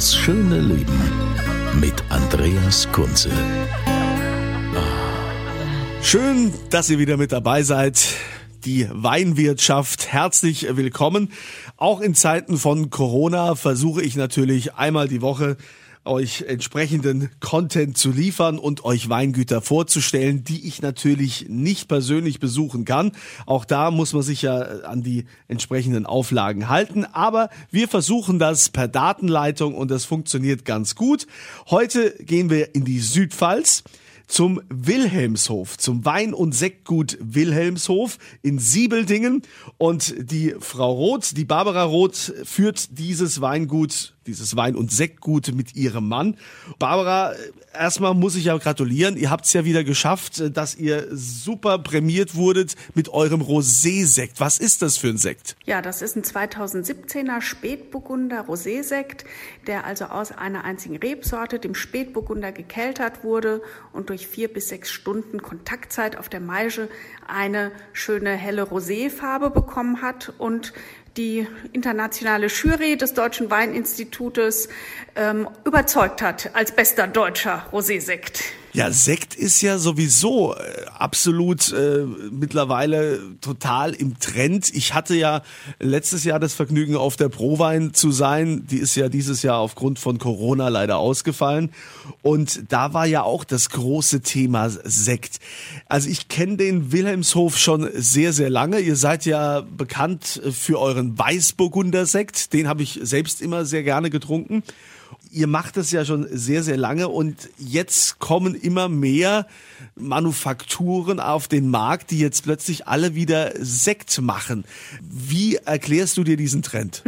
Das schöne Leben mit Andreas Kunze. Schön, dass ihr wieder mit dabei seid. Die Weinwirtschaft, herzlich willkommen. Auch in Zeiten von Corona versuche ich natürlich einmal die Woche euch entsprechenden Content zu liefern und euch Weingüter vorzustellen, die ich natürlich nicht persönlich besuchen kann. Auch da muss man sich ja an die entsprechenden Auflagen halten. Aber wir versuchen das per Datenleitung und das funktioniert ganz gut. Heute gehen wir in die Südpfalz zum Wilhelmshof, zum Wein- und Sektgut Wilhelmshof in Siebeldingen. Und die Frau Roth, die Barbara Roth, führt dieses Weingut, dieses Wein- und Sektgut mit ihrem Mann. Barbara, erstmal muss ich ja gratulieren. Ihr habt es ja wieder geschafft, dass ihr super prämiert wurdet mit eurem Rosé-Sekt. Was ist das für ein Sekt? Ja, das ist ein 2017er Spätburgunder Rosé-Sekt, der also aus einer einzigen Rebsorte, dem Spätburgunder, gekeltert wurde und durch vier bis sechs Stunden Kontaktzeit auf der Maische eine schöne helle Roséfarbe bekommen hat und die internationale Jury des Deutschen Weininstitutes ähm, überzeugt hat als bester deutscher Rosé-Sekt. Ja, Sekt ist ja sowieso äh, absolut äh, mittlerweile total im Trend. Ich hatte ja letztes Jahr das Vergnügen, auf der Prowein zu sein. Die ist ja dieses Jahr aufgrund von Corona leider ausgefallen. Und da war ja auch das große Thema Sekt. Also ich kenne den Wilhelmshof schon sehr, sehr lange. Ihr seid ja bekannt für euren Weißburgunder Sekt. Den habe ich selbst immer sehr gerne getrunken ihr macht das ja schon sehr, sehr lange und jetzt kommen immer mehr Manufakturen auf den Markt, die jetzt plötzlich alle wieder Sekt machen. Wie erklärst du dir diesen Trend?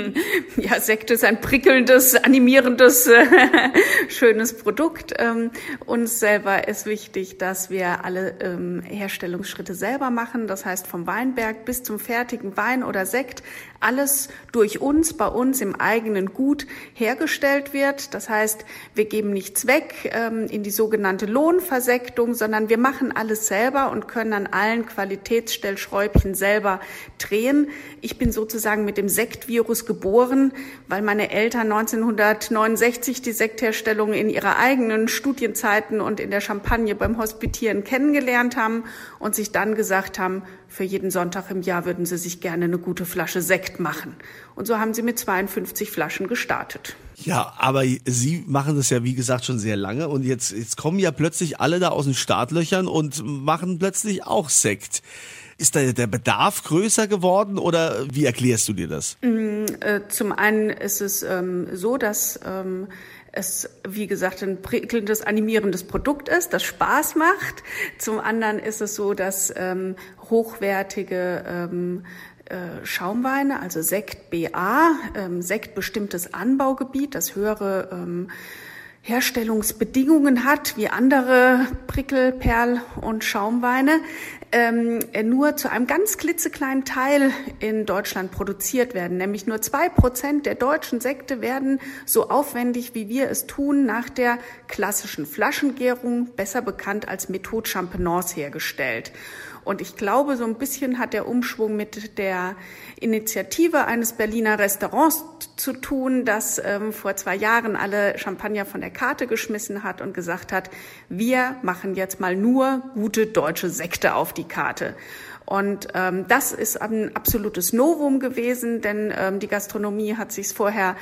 ja, Sekt ist ein prickelndes, animierendes, äh, schönes Produkt. Ähm, uns selber ist wichtig, dass wir alle ähm, Herstellungsschritte selber machen. Das heißt, vom Weinberg bis zum fertigen Wein oder Sekt, alles durch uns, bei uns im eigenen Gut hergestellt wird. Das heißt, wir geben nichts weg ähm, in die sogenannte Lohnversektung, sondern wir machen alles selber und können an allen Qualitätsstellschräubchen selber drehen. Ich bin sozusagen mit dem Sektvirus geboren, weil meine Eltern 1969 die Sektherstellung in ihrer eigenen Studienzeiten und in der Champagne beim Hospitieren kennengelernt haben und sich dann gesagt haben, für jeden Sonntag im Jahr würden sie sich gerne eine gute Flasche Sekt machen. Und so haben sie mit 52 Flaschen gestartet. Ja, aber Sie machen das ja wie gesagt schon sehr lange und jetzt, jetzt kommen ja plötzlich alle da aus den Startlöchern und machen plötzlich auch Sekt. Ist da der Bedarf größer geworden oder wie erklärst du dir das? Zum einen ist es ähm, so, dass ähm, es, wie gesagt, ein prickelndes, animierendes Produkt ist, das Spaß macht. Zum anderen ist es so, dass ähm, hochwertige ähm, äh, Schaumweine, also Sekt BA, ähm, Sekt bestimmtes Anbaugebiet, das höhere ähm, Herstellungsbedingungen hat wie andere Prickel, Perl und Schaumweine, ähm, nur zu einem ganz klitzekleinen Teil in Deutschland produziert werden. Nämlich nur zwei Prozent der deutschen Sekte werden so aufwendig, wie wir es tun, nach der klassischen Flaschengärung, besser bekannt als Methode Champenoise, hergestellt. Und ich glaube, so ein bisschen hat der Umschwung mit der Initiative eines Berliner Restaurants zu tun, das ähm, vor zwei Jahren alle Champagner von der Karte geschmissen hat und gesagt hat, wir machen jetzt mal nur gute deutsche Sekte auf die Karte. Und ähm, das ist ein absolutes Novum gewesen, denn ähm, die Gastronomie hat sich vorher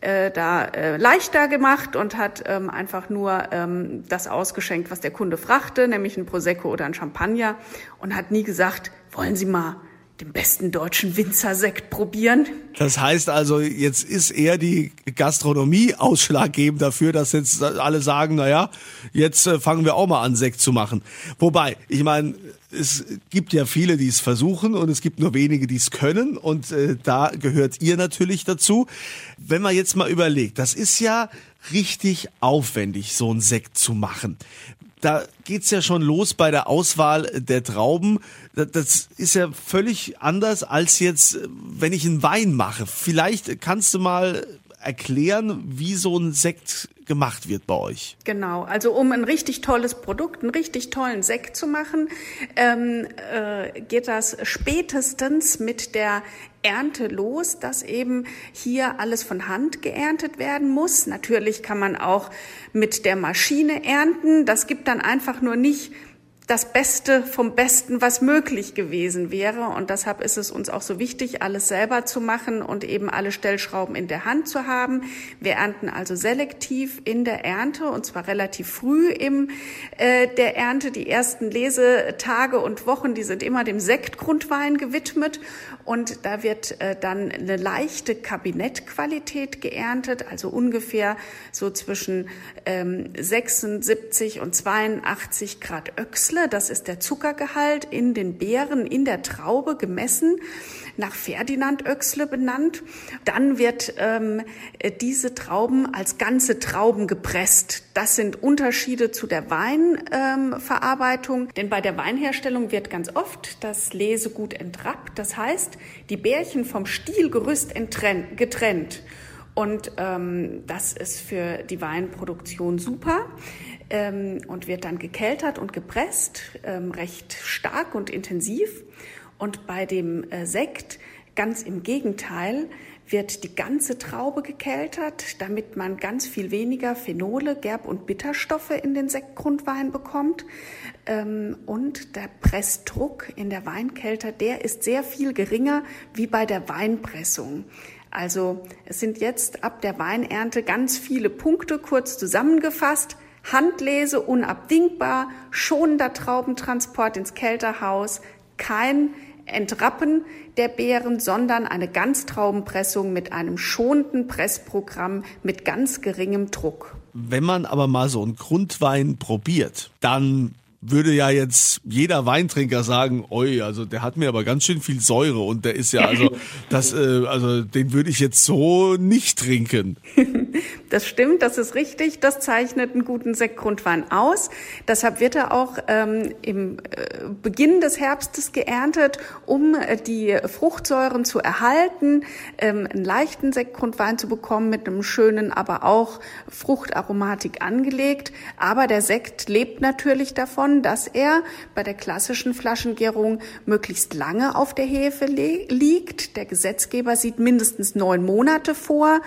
äh, da äh, leichter gemacht und hat ähm, einfach nur ähm, das ausgeschenkt, was der Kunde frachte, nämlich ein Prosecco oder ein Champagner und hat nie gesagt, wollen Sie mal den besten deutschen Winzersekt probieren. Das heißt also, jetzt ist eher die Gastronomie ausschlaggebend dafür, dass jetzt alle sagen, na ja, jetzt äh, fangen wir auch mal an, Sekt zu machen. Wobei, ich meine, es gibt ja viele, die es versuchen und es gibt nur wenige, die es können und äh, da gehört ihr natürlich dazu. Wenn man jetzt mal überlegt, das ist ja richtig aufwendig, so ein Sekt zu machen da geht's ja schon los bei der Auswahl der Trauben. Das ist ja völlig anders als jetzt, wenn ich einen Wein mache. Vielleicht kannst du mal erklären, wie so ein Sekt gemacht wird bei euch. Genau, also um ein richtig tolles Produkt, einen richtig tollen Sekt zu machen, ähm, äh, geht das spätestens mit der Ernte los, dass eben hier alles von Hand geerntet werden muss. Natürlich kann man auch mit der Maschine ernten. Das gibt dann einfach nur nicht das Beste vom Besten, was möglich gewesen wäre. Und deshalb ist es uns auch so wichtig, alles selber zu machen und eben alle Stellschrauben in der Hand zu haben. Wir ernten also selektiv in der Ernte und zwar relativ früh im äh, der Ernte. Die ersten Lesetage und Wochen, die sind immer dem Sektgrundwein gewidmet. Und da wird äh, dann eine leichte Kabinettqualität geerntet, also ungefähr so zwischen ähm, 76 und 82 Grad Öchsle. Das ist der Zuckergehalt in den Beeren, in der Traube gemessen nach Ferdinand Oechsle benannt. Dann wird ähm, diese Trauben als ganze Trauben gepresst. Das sind Unterschiede zu der Weinverarbeitung, ähm, denn bei der Weinherstellung wird ganz oft das Lesegut entrappt. Das heißt, die Bärchen vom Stielgerüst getrennt. Und ähm, das ist für die Weinproduktion super ähm, und wird dann gekeltert und gepresst, ähm, recht stark und intensiv. Und bei dem äh, Sekt ganz im Gegenteil wird die ganze Traube gekeltert, damit man ganz viel weniger Phenole, Gerb- und Bitterstoffe in den Sektgrundwein bekommt. Ähm, und der Pressdruck in der Weinkelter, der ist sehr viel geringer wie bei der Weinpressung. Also es sind jetzt ab der Weinernte ganz viele Punkte kurz zusammengefasst. Handlese unabdingbar, schonender Traubentransport ins Kälterhaus, kein Entrappen der Beeren, sondern eine Ganztraubenpressung mit einem schonenden Pressprogramm mit ganz geringem Druck. Wenn man aber mal so einen Grundwein probiert, dann würde ja jetzt jeder Weintrinker sagen, oi, also der hat mir aber ganz schön viel Säure und der ist ja also das äh, also den würde ich jetzt so nicht trinken. Das stimmt, das ist richtig. Das zeichnet einen guten Sektgrundwein aus. Deshalb wird er auch ähm, im äh, Beginn des Herbstes geerntet, um äh, die Fruchtsäuren zu erhalten, ähm, einen leichten Sektgrundwein zu bekommen mit einem schönen, aber auch Fruchtaromatik angelegt. Aber der Sekt lebt natürlich davon, dass er bei der klassischen Flaschengärung möglichst lange auf der Hefe liegt. Der Gesetzgeber sieht mindestens neun Monate vor.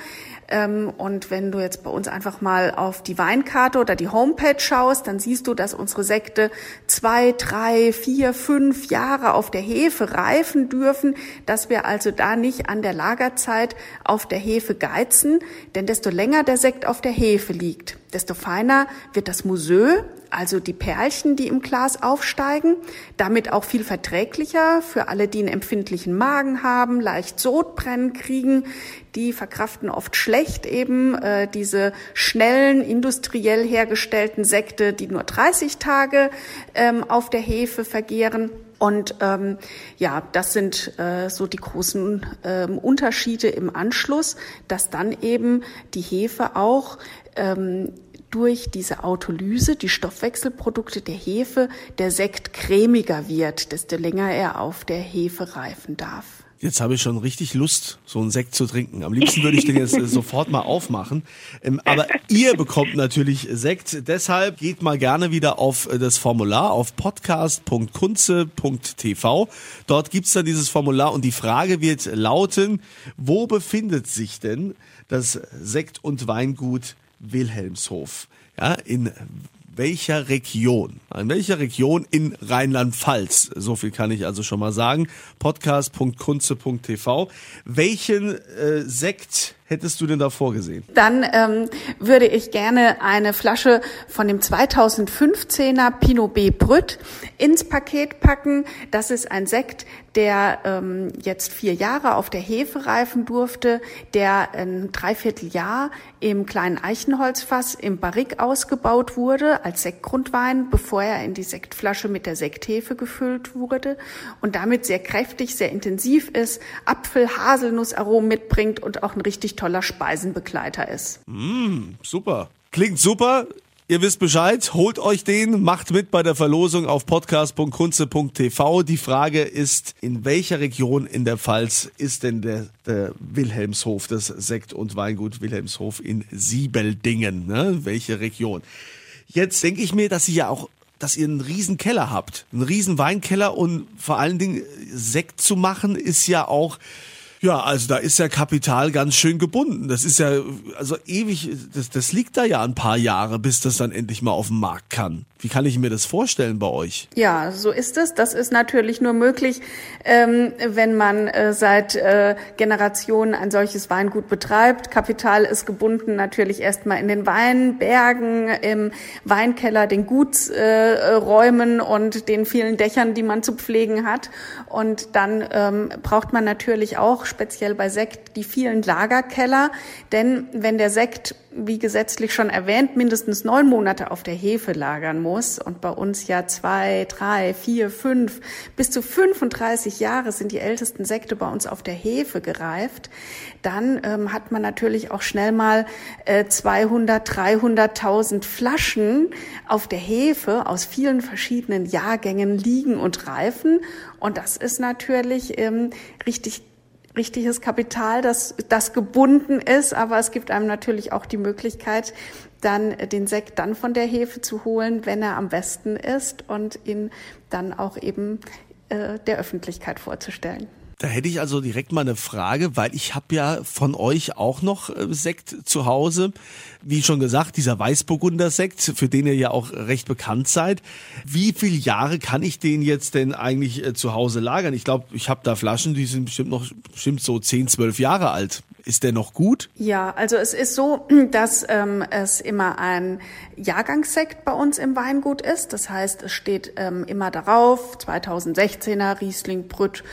Ähm, und wenn du jetzt bei uns einfach mal auf die Weinkarte oder die Homepage schaust, dann siehst du, dass unsere Sekte zwei, drei, vier, fünf Jahre auf der Hefe reifen dürfen, dass wir also da nicht an der Lagerzeit auf der Hefe geizen, denn desto länger der Sekt auf der Hefe liegt, desto feiner wird das Museu, also die Perlchen, die im Glas aufsteigen, damit auch viel verträglicher für alle, die einen empfindlichen Magen haben, leicht Sodbrennen kriegen, die verkraften oft schlecht eben äh, diese schnellen, industriell hergestellten Sekte, die nur 30 Tage ähm, auf der Hefe vergehren. Und ähm, ja, das sind äh, so die großen ähm, Unterschiede im Anschluss, dass dann eben die Hefe auch ähm, durch diese Autolyse, die Stoffwechselprodukte der Hefe, der Sekt cremiger wird, desto länger er auf der Hefe reifen darf. Jetzt habe ich schon richtig Lust, so einen Sekt zu trinken. Am liebsten würde ich den jetzt äh, sofort mal aufmachen. Ähm, aber ihr bekommt natürlich Sekt. Deshalb geht mal gerne wieder auf äh, das Formular auf podcast.kunze.tv. Dort gibt's dann dieses Formular und die Frage wird lauten, wo befindet sich denn das Sekt- und Weingut Wilhelmshof? Ja, in welcher Region? In welcher Region in Rheinland-Pfalz? So viel kann ich also schon mal sagen. Podcast.kunze.tv. Welchen äh, Sekt hättest du denn da vorgesehen? Dann ähm, würde ich gerne eine Flasche von dem 2015er Pinot B Brüt ins Paket packen. Das ist ein Sekt, der ähm, jetzt vier Jahre auf der Hefe reifen durfte, der ein Dreivierteljahr im kleinen Eichenholzfass im Barrik ausgebaut wurde als Sektgrundwein, bevor er in die Sektflasche mit der Sekthefe gefüllt wurde und damit sehr kräftig, sehr intensiv ist, Apfel, Haselnussaromen mitbringt und auch ein richtig toller Speisenbegleiter ist. Mm, super. Klingt super. Ihr wisst Bescheid, holt euch den, macht mit bei der Verlosung auf podcast.kunze.tv. Die Frage ist, in welcher Region in der Pfalz ist denn der, der Wilhelmshof, das Sekt- und Weingut Wilhelmshof in Siebeldingen? Ne? Welche Region? Jetzt denke ich mir, dass ihr ja auch dass ihr einen riesen Keller habt, einen riesen Weinkeller und vor allen Dingen Sekt zu machen ist ja auch ja, also da ist ja Kapital ganz schön gebunden. Das ist ja, also ewig, das, das liegt da ja ein paar Jahre, bis das dann endlich mal auf den Markt kann. Wie kann ich mir das vorstellen bei euch? Ja, so ist es. Das ist natürlich nur möglich, ähm, wenn man äh, seit äh, Generationen ein solches Weingut betreibt. Kapital ist gebunden natürlich erstmal in den Weinbergen, im Weinkeller, den Gutsräumen äh, und den vielen Dächern, die man zu pflegen hat. Und dann ähm, braucht man natürlich auch speziell bei Sekt die vielen Lagerkeller. Denn wenn der Sekt wie gesetzlich schon erwähnt, mindestens neun Monate auf der Hefe lagern muss und bei uns ja zwei, drei, vier, fünf, bis zu 35 Jahre sind die ältesten Sekte bei uns auf der Hefe gereift, dann ähm, hat man natürlich auch schnell mal äh, 200, 300.000 Flaschen auf der Hefe aus vielen verschiedenen Jahrgängen liegen und reifen. Und das ist natürlich ähm, richtig richtiges Kapital, das, das gebunden ist, aber es gibt einem natürlich auch die Möglichkeit, dann den Sekt dann von der Hefe zu holen, wenn er am besten ist und ihn dann auch eben äh, der Öffentlichkeit vorzustellen. Da hätte ich also direkt mal eine Frage, weil ich habe ja von euch auch noch äh, Sekt zu Hause. Wie schon gesagt, dieser Weißburgunder Sekt, für den ihr ja auch recht bekannt seid. Wie viele Jahre kann ich den jetzt denn eigentlich äh, zu Hause lagern? Ich glaube, ich habe da Flaschen, die sind bestimmt noch bestimmt so 10, 12 Jahre alt. Ist der noch gut? Ja, also es ist so, dass ähm, es immer ein Jahrgangssekt bei uns im Weingut ist. Das heißt, es steht ähm, immer darauf, 2016er Riesling Brütt.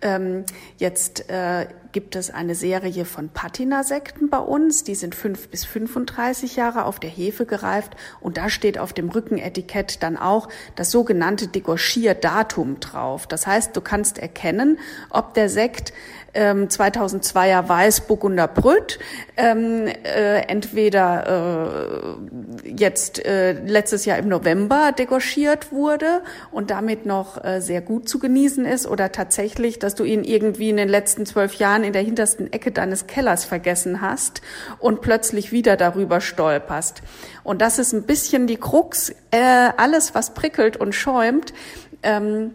Ähm, jetzt äh, gibt es eine Serie von Patina-Sekten bei uns. Die sind fünf bis 35 Jahre auf der Hefe gereift. Und da steht auf dem Rückenetikett dann auch das sogenannte Degorgier-Datum drauf. Das heißt, du kannst erkennen, ob der Sekt ähm, 2002er Weißburgunder Brüt, ähm, äh, entweder äh, jetzt äh, letztes Jahr im November degorgiert wurde und damit noch äh, sehr gut zu genießen ist oder tatsächlich, dass du ihn irgendwie in den letzten zwölf Jahren in der hintersten Ecke deines Kellers vergessen hast und plötzlich wieder darüber stolperst. Und das ist ein bisschen die Krux, äh, alles was prickelt und schäumt, ähm,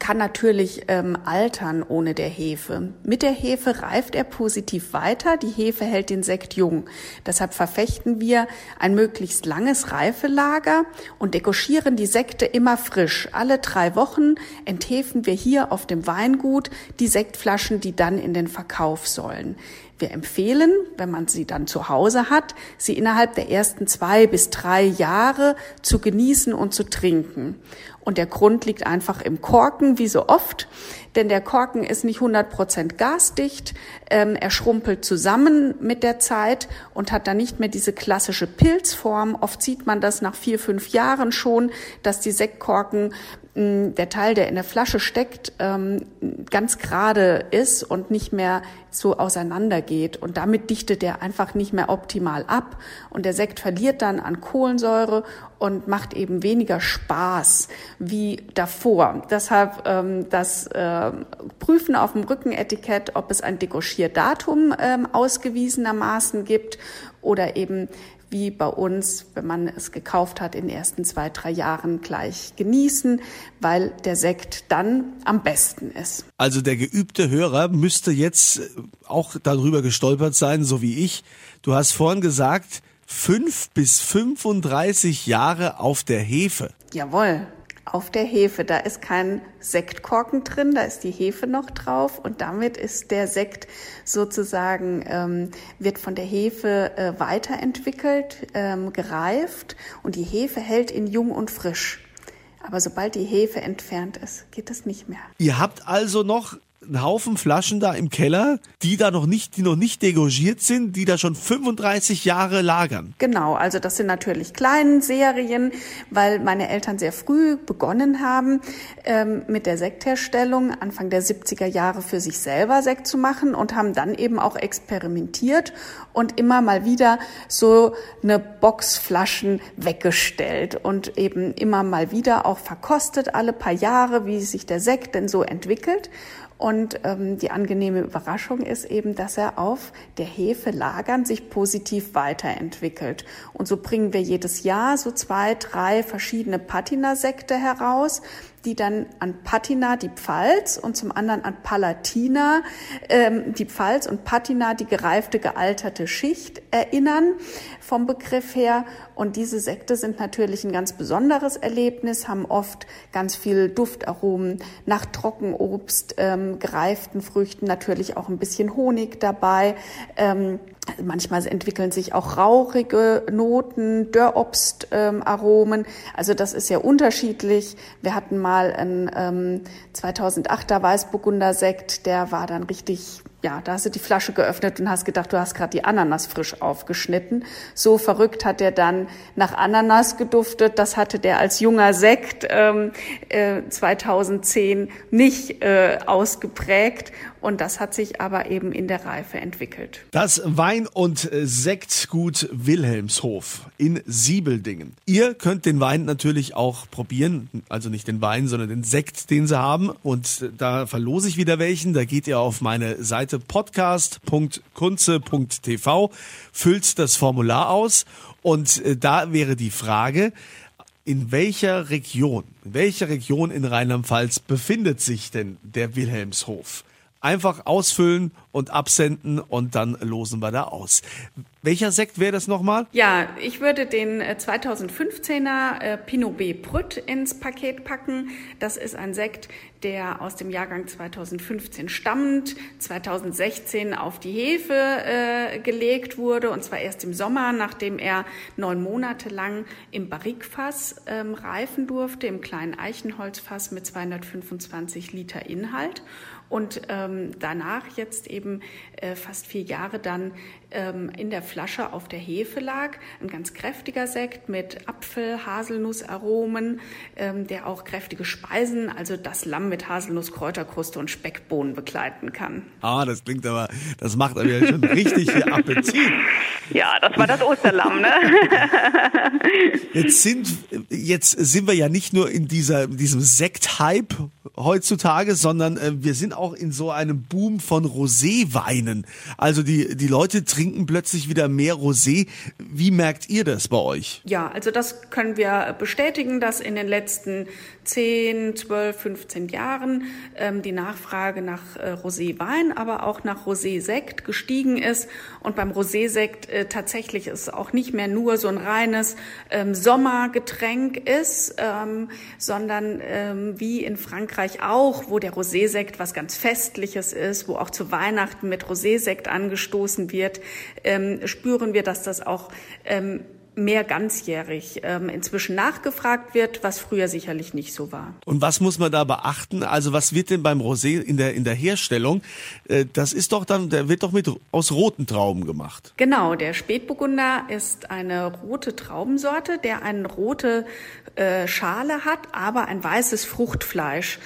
kann natürlich ähm, altern ohne der Hefe. Mit der Hefe reift er positiv weiter. Die Hefe hält den Sekt jung. Deshalb verfechten wir ein möglichst langes Reifelager und dekoschieren die Sekte immer frisch. Alle drei Wochen enthefen wir hier auf dem Weingut die Sektflaschen, die dann in den Verkauf sollen. Wir empfehlen, wenn man sie dann zu Hause hat, sie innerhalb der ersten zwei bis drei Jahre zu genießen und zu trinken. Und der Grund liegt einfach im Korken, wie so oft. Denn der Korken ist nicht 100% gasdicht. Ähm, er schrumpelt zusammen mit der Zeit und hat dann nicht mehr diese klassische Pilzform. Oft sieht man das nach vier, fünf Jahren schon, dass die Sektkorken der Teil, der in der Flasche steckt, ähm, ganz gerade ist und nicht mehr so auseinandergeht. Und damit dichtet er einfach nicht mehr optimal ab. Und der Sekt verliert dann an Kohlensäure und macht eben weniger Spaß wie davor. Deshalb ähm, das äh, Prüfen auf dem Rückenetikett, ob es ein Degoschierdatum ähm, ausgewiesenermaßen gibt oder eben wie bei uns, wenn man es gekauft hat, in den ersten zwei, drei Jahren gleich genießen, weil der Sekt dann am besten ist. Also der geübte Hörer müsste jetzt auch darüber gestolpert sein, so wie ich. Du hast vorhin gesagt, fünf bis 35 Jahre auf der Hefe. Jawohl. Auf der Hefe. Da ist kein Sektkorken drin, da ist die Hefe noch drauf und damit ist der Sekt sozusagen, ähm, wird von der Hefe äh, weiterentwickelt, ähm, gereift und die Hefe hält ihn jung und frisch. Aber sobald die Hefe entfernt ist, geht das nicht mehr. Ihr habt also noch einen Haufen Flaschen da im Keller, die da noch nicht, die noch nicht degorgiert sind, die da schon 35 Jahre lagern. Genau, also das sind natürlich kleine Serien, weil meine Eltern sehr früh begonnen haben ähm, mit der Sektherstellung, Anfang der 70er Jahre für sich selber Sekt zu machen und haben dann eben auch experimentiert und immer mal wieder so eine Box Flaschen weggestellt und eben immer mal wieder auch verkostet alle paar Jahre, wie sich der Sekt denn so entwickelt. Und ähm, die angenehme Überraschung ist eben, dass er auf der Hefe lagern sich positiv weiterentwickelt. Und so bringen wir jedes Jahr so zwei, drei verschiedene Patina-Sekte heraus, die dann an Patina die Pfalz und zum anderen an Palatina ähm, die Pfalz und Patina die gereifte, gealterte Schicht erinnern vom Begriff her. Und diese Sekte sind natürlich ein ganz besonderes Erlebnis, haben oft ganz viel Duftaromen nach Trockenobst, ähm, gereiften Früchten, natürlich auch ein bisschen Honig dabei. Ähm, Manchmal entwickeln sich auch rauchige Noten, Dörrobstaromen. Ähm, also das ist ja unterschiedlich. Wir hatten mal einen ähm, 2008er Weißburgunder Sekt, der war dann richtig ja, da hast du die Flasche geöffnet und hast gedacht, du hast gerade die Ananas frisch aufgeschnitten. So verrückt hat er dann nach Ananas geduftet. Das hatte der als junger Sekt ähm, äh, 2010 nicht äh, ausgeprägt. Und das hat sich aber eben in der Reife entwickelt. Das Wein- und Sektgut Wilhelmshof in Siebeldingen. Ihr könnt den Wein natürlich auch probieren. Also nicht den Wein, sondern den Sekt, den sie haben. Und da verlose ich wieder welchen. Da geht ihr auf meine Seite podcast.kunze.tv, füllt das Formular aus und äh, da wäre die Frage, in welcher Region, in welcher Region in Rheinland-Pfalz befindet sich denn der Wilhelmshof? Einfach ausfüllen und absenden und dann losen wir da aus. Welcher Sekt wäre das nochmal? Ja, ich würde den 2015er äh, äh, Pinot B. Brüt ins Paket packen. Das ist ein Sekt, der aus dem Jahrgang 2015 stammt, 2016 auf die Hefe äh, gelegt wurde und zwar erst im Sommer, nachdem er neun Monate lang im Barrikfass ähm, reifen durfte, im kleinen Eichenholzfass mit 225 Liter Inhalt und ähm, danach jetzt eben äh, fast vier Jahre dann ähm, in der Flasche auf der Hefe lag. Ein ganz kräftiger Sekt mit Apfel, Haselnussaromen, ähm, der auch kräftige Speisen, also das Lamm mit Haselnuss, Kräuterkruste und Speckbohnen begleiten kann. Ah, das klingt aber, das macht aber ja schon richtig viel Appetit. Ja, das war das Osterlamm, ne? Jetzt sind, jetzt sind wir ja nicht nur in dieser, diesem Sekt-Hype heutzutage, sondern äh, wir sind auch in so einem Boom von Roséweinen. Also die, die Leute trinken plötzlich wieder mehr Rosé. Wie merkt ihr das bei euch? Ja, also das können wir bestätigen, dass in den letzten 10, 12, 15 Jahren ähm, die Nachfrage nach äh, Roséwein, aber auch nach Rosé-Sekt gestiegen ist. Und beim Rosé-Sekt äh, tatsächlich es auch nicht mehr nur so ein reines ähm, Sommergetränk ist, ähm, sondern ähm, wie in Frankreich auch, wo der Rosé-Sekt was ganz Festliches ist, wo auch zu Weihnachten mit Rosé-Sekt angestoßen wird, ähm, spüren wir, dass das auch ähm, mehr ganzjährig ähm, inzwischen nachgefragt wird, was früher sicherlich nicht so war. Und was muss man da beachten? Also was wird denn beim Rosé in der in der Herstellung? Äh, das ist doch dann, der wird doch mit aus roten Trauben gemacht. Genau, der Spätburgunder ist eine rote Traubensorte, der eine rote äh, Schale hat, aber ein weißes Fruchtfleisch.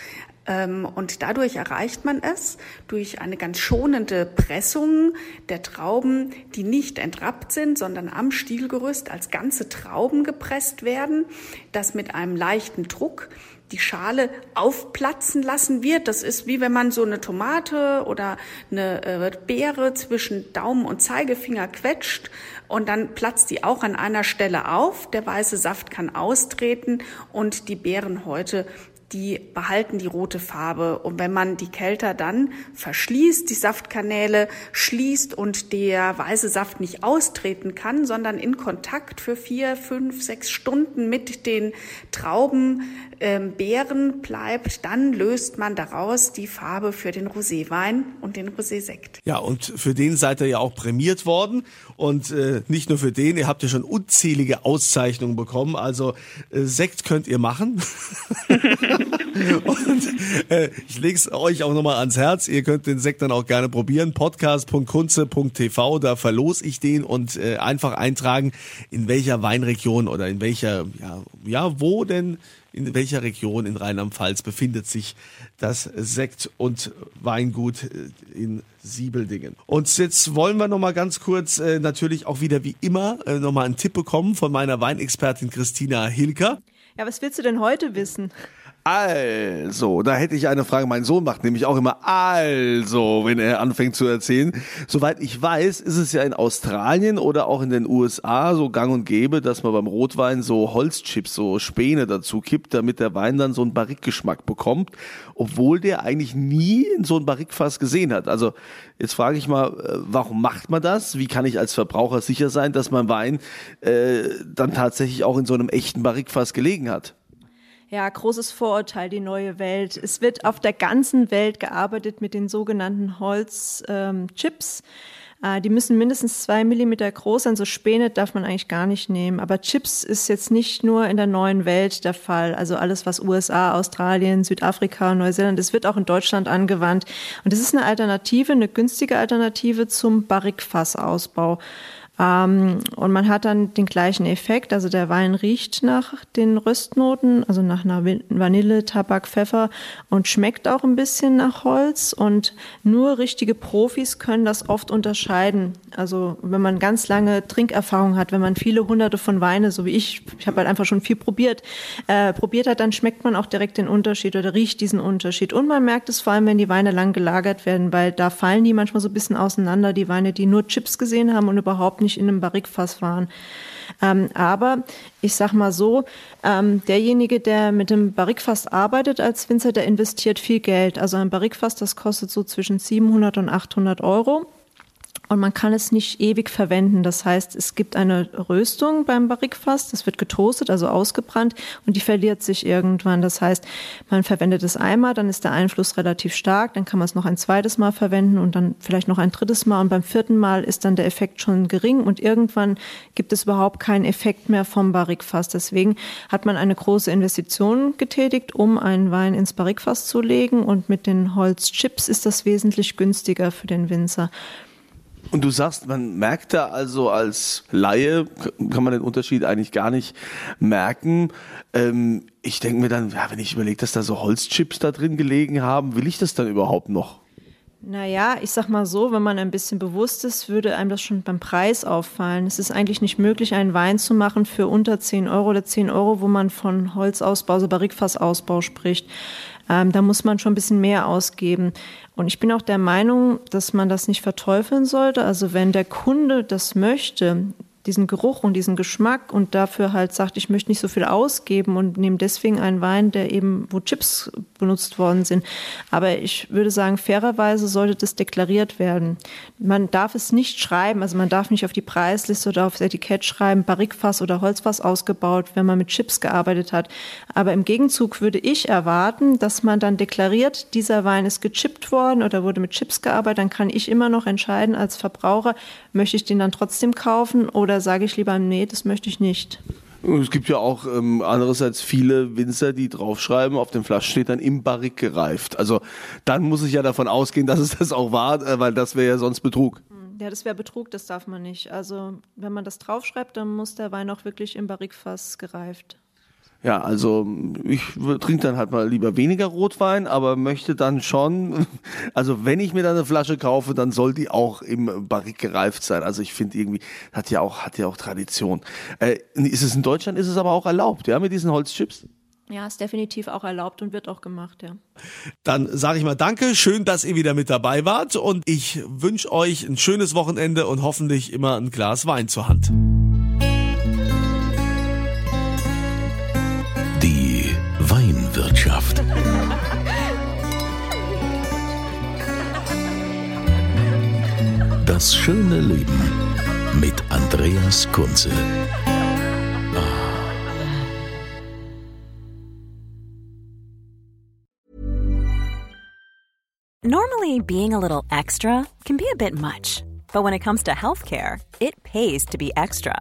Ähm, und dadurch erreicht man es durch eine ganz schonende Pressung der Trauben, die nicht entrappt sind, sondern am Stielgerüst als ganze Trauben gepresst werden, das mit einem leichten Druck die Schale aufplatzen lassen wird. Das ist wie wenn man so eine Tomate oder eine äh, Beere zwischen Daumen und Zeigefinger quetscht und dann platzt die auch an einer Stelle auf. Der weiße Saft kann austreten und die Beerenhäute die behalten die rote Farbe. Und wenn man die Kelter dann verschließt, die Saftkanäle schließt und der weiße Saft nicht austreten kann, sondern in Kontakt für vier, fünf, sechs Stunden mit den Trauben ähm, Beeren bleibt, dann löst man daraus die Farbe für den Roséwein und den Rosé-Sekt. Ja, und für den seid ihr ja auch prämiert worden. Und äh, nicht nur für den, ihr habt ja schon unzählige Auszeichnungen bekommen. Also äh, Sekt könnt ihr machen. und äh, ich lege es euch auch nochmal ans Herz. Ihr könnt den Sekt dann auch gerne probieren. Podcast.kunze.tv, da verlos ich den und äh, einfach eintragen, in welcher Weinregion oder in welcher, ja, ja, wo denn in welcher Region in Rheinland-Pfalz befindet sich das Sekt- und Weingut äh, in Siebeldingen. Und jetzt wollen wir noch mal ganz kurz äh, natürlich auch wieder wie immer äh, noch mal einen Tipp bekommen von meiner Weinexpertin Christina Hilker. Ja, was willst du denn heute wissen? Also, da hätte ich eine Frage. Mein Sohn macht nämlich auch immer also, wenn er anfängt zu erzählen. Soweit ich weiß, ist es ja in Australien oder auch in den USA so gang und gäbe, dass man beim Rotwein so Holzchips, so Späne dazu kippt, damit der Wein dann so einen Barrikgeschmack bekommt, obwohl der eigentlich nie in so ein Barrikfass gesehen hat. Also, jetzt frage ich mal, äh, warum macht man das? Wie kann ich als Verbraucher sicher sein, dass mein Wein äh, dann tatsächlich auch in so einem echten Barrikfass gelegen hat? Ja, großes Vorurteil, die neue Welt. Es wird auf der ganzen Welt gearbeitet mit den sogenannten Holzchips. Ähm, äh, die müssen mindestens zwei Millimeter groß sein. So Späne darf man eigentlich gar nicht nehmen. Aber Chips ist jetzt nicht nur in der neuen Welt der Fall. Also alles, was USA, Australien, Südafrika, Neuseeland, das wird auch in Deutschland angewandt. Und das ist eine Alternative, eine günstige Alternative zum Barrikfassausbau. Ähm, und man hat dann den gleichen Effekt. Also der Wein riecht nach den Röstnoten, also nach einer Vanille, Tabak, Pfeffer und schmeckt auch ein bisschen nach Holz. Und nur richtige Profis können das oft unterscheiden. Also wenn man ganz lange Trinkerfahrung hat, wenn man viele hunderte von Weine, so wie ich, ich habe halt einfach schon viel probiert, äh, probiert hat, dann schmeckt man auch direkt den Unterschied oder riecht diesen Unterschied. Und man merkt es vor allem, wenn die Weine lang gelagert werden, weil da fallen die manchmal so ein bisschen auseinander, die Weine, die nur Chips gesehen haben und überhaupt nicht nicht in einem Barrikfass waren. Ähm, aber ich sag mal so, ähm, derjenige, der mit dem Barrikfass arbeitet als Winzer, der investiert viel Geld. Also ein Barrikfass, das kostet so zwischen 700 und 800 Euro und man kann es nicht ewig verwenden. Das heißt, es gibt eine Röstung beim Barrikfass, das wird getoastet, also ausgebrannt und die verliert sich irgendwann. Das heißt, man verwendet es einmal, dann ist der Einfluss relativ stark, dann kann man es noch ein zweites Mal verwenden und dann vielleicht noch ein drittes Mal und beim vierten Mal ist dann der Effekt schon gering und irgendwann gibt es überhaupt keinen Effekt mehr vom Barrikfass. Deswegen hat man eine große Investition getätigt, um einen Wein ins Barrikfass zu legen und mit den Holzchips ist das wesentlich günstiger für den Winzer. Und du sagst, man merkt da also als Laie, kann man den Unterschied eigentlich gar nicht merken. Ähm, ich denke mir dann, ja, wenn ich überlege, dass da so Holzchips da drin gelegen haben, will ich das dann überhaupt noch? Naja, ich sag mal so, wenn man ein bisschen bewusst ist, würde einem das schon beim Preis auffallen. Es ist eigentlich nicht möglich, einen Wein zu machen für unter 10 Euro oder 10 Euro, wo man von Holzausbau, also Barrikfassausbau spricht. Ähm, da muss man schon ein bisschen mehr ausgeben. Und ich bin auch der Meinung, dass man das nicht verteufeln sollte. Also wenn der Kunde das möchte, diesen Geruch und diesen Geschmack und dafür halt sagt, ich möchte nicht so viel ausgeben und nehme deswegen einen Wein, der eben, wo Chips benutzt worden sind. Aber ich würde sagen, fairerweise sollte das deklariert werden. Man darf es nicht schreiben, also man darf nicht auf die Preisliste oder aufs Etikett schreiben, Barrikfass oder Holzfass ausgebaut, wenn man mit Chips gearbeitet hat. Aber im Gegenzug würde ich erwarten, dass man dann deklariert, dieser Wein ist gechippt worden oder wurde mit Chips gearbeitet, dann kann ich immer noch entscheiden als Verbraucher, möchte ich den dann trotzdem kaufen oder oder sage ich lieber, nee, das möchte ich nicht? Es gibt ja auch ähm, andererseits viele Winzer, die draufschreiben, auf den Flaschen steht dann im Barrik gereift. Also dann muss ich ja davon ausgehen, dass es das auch war, äh, weil das wäre ja sonst Betrug. Ja, das wäre Betrug, das darf man nicht. Also wenn man das draufschreibt, dann muss der Wein auch wirklich im Barrikfass gereift. Ja, also ich trinke dann halt mal lieber weniger Rotwein, aber möchte dann schon, also wenn ich mir dann eine Flasche kaufe, dann soll die auch im Barrik gereift sein. Also ich finde irgendwie, hat ja auch, hat ja auch Tradition. Äh, ist es in Deutschland, ist es aber auch erlaubt, ja, mit diesen Holzchips? Ja, ist definitiv auch erlaubt und wird auch gemacht, ja. Dann sage ich mal Danke, schön, dass ihr wieder mit dabei wart und ich wünsche euch ein schönes Wochenende und hoffentlich immer ein Glas Wein zur Hand. Das schöne Leben mit Andreas Kunze. Normally, being a little extra can be a bit much, but when it comes to healthcare, it pays to be extra.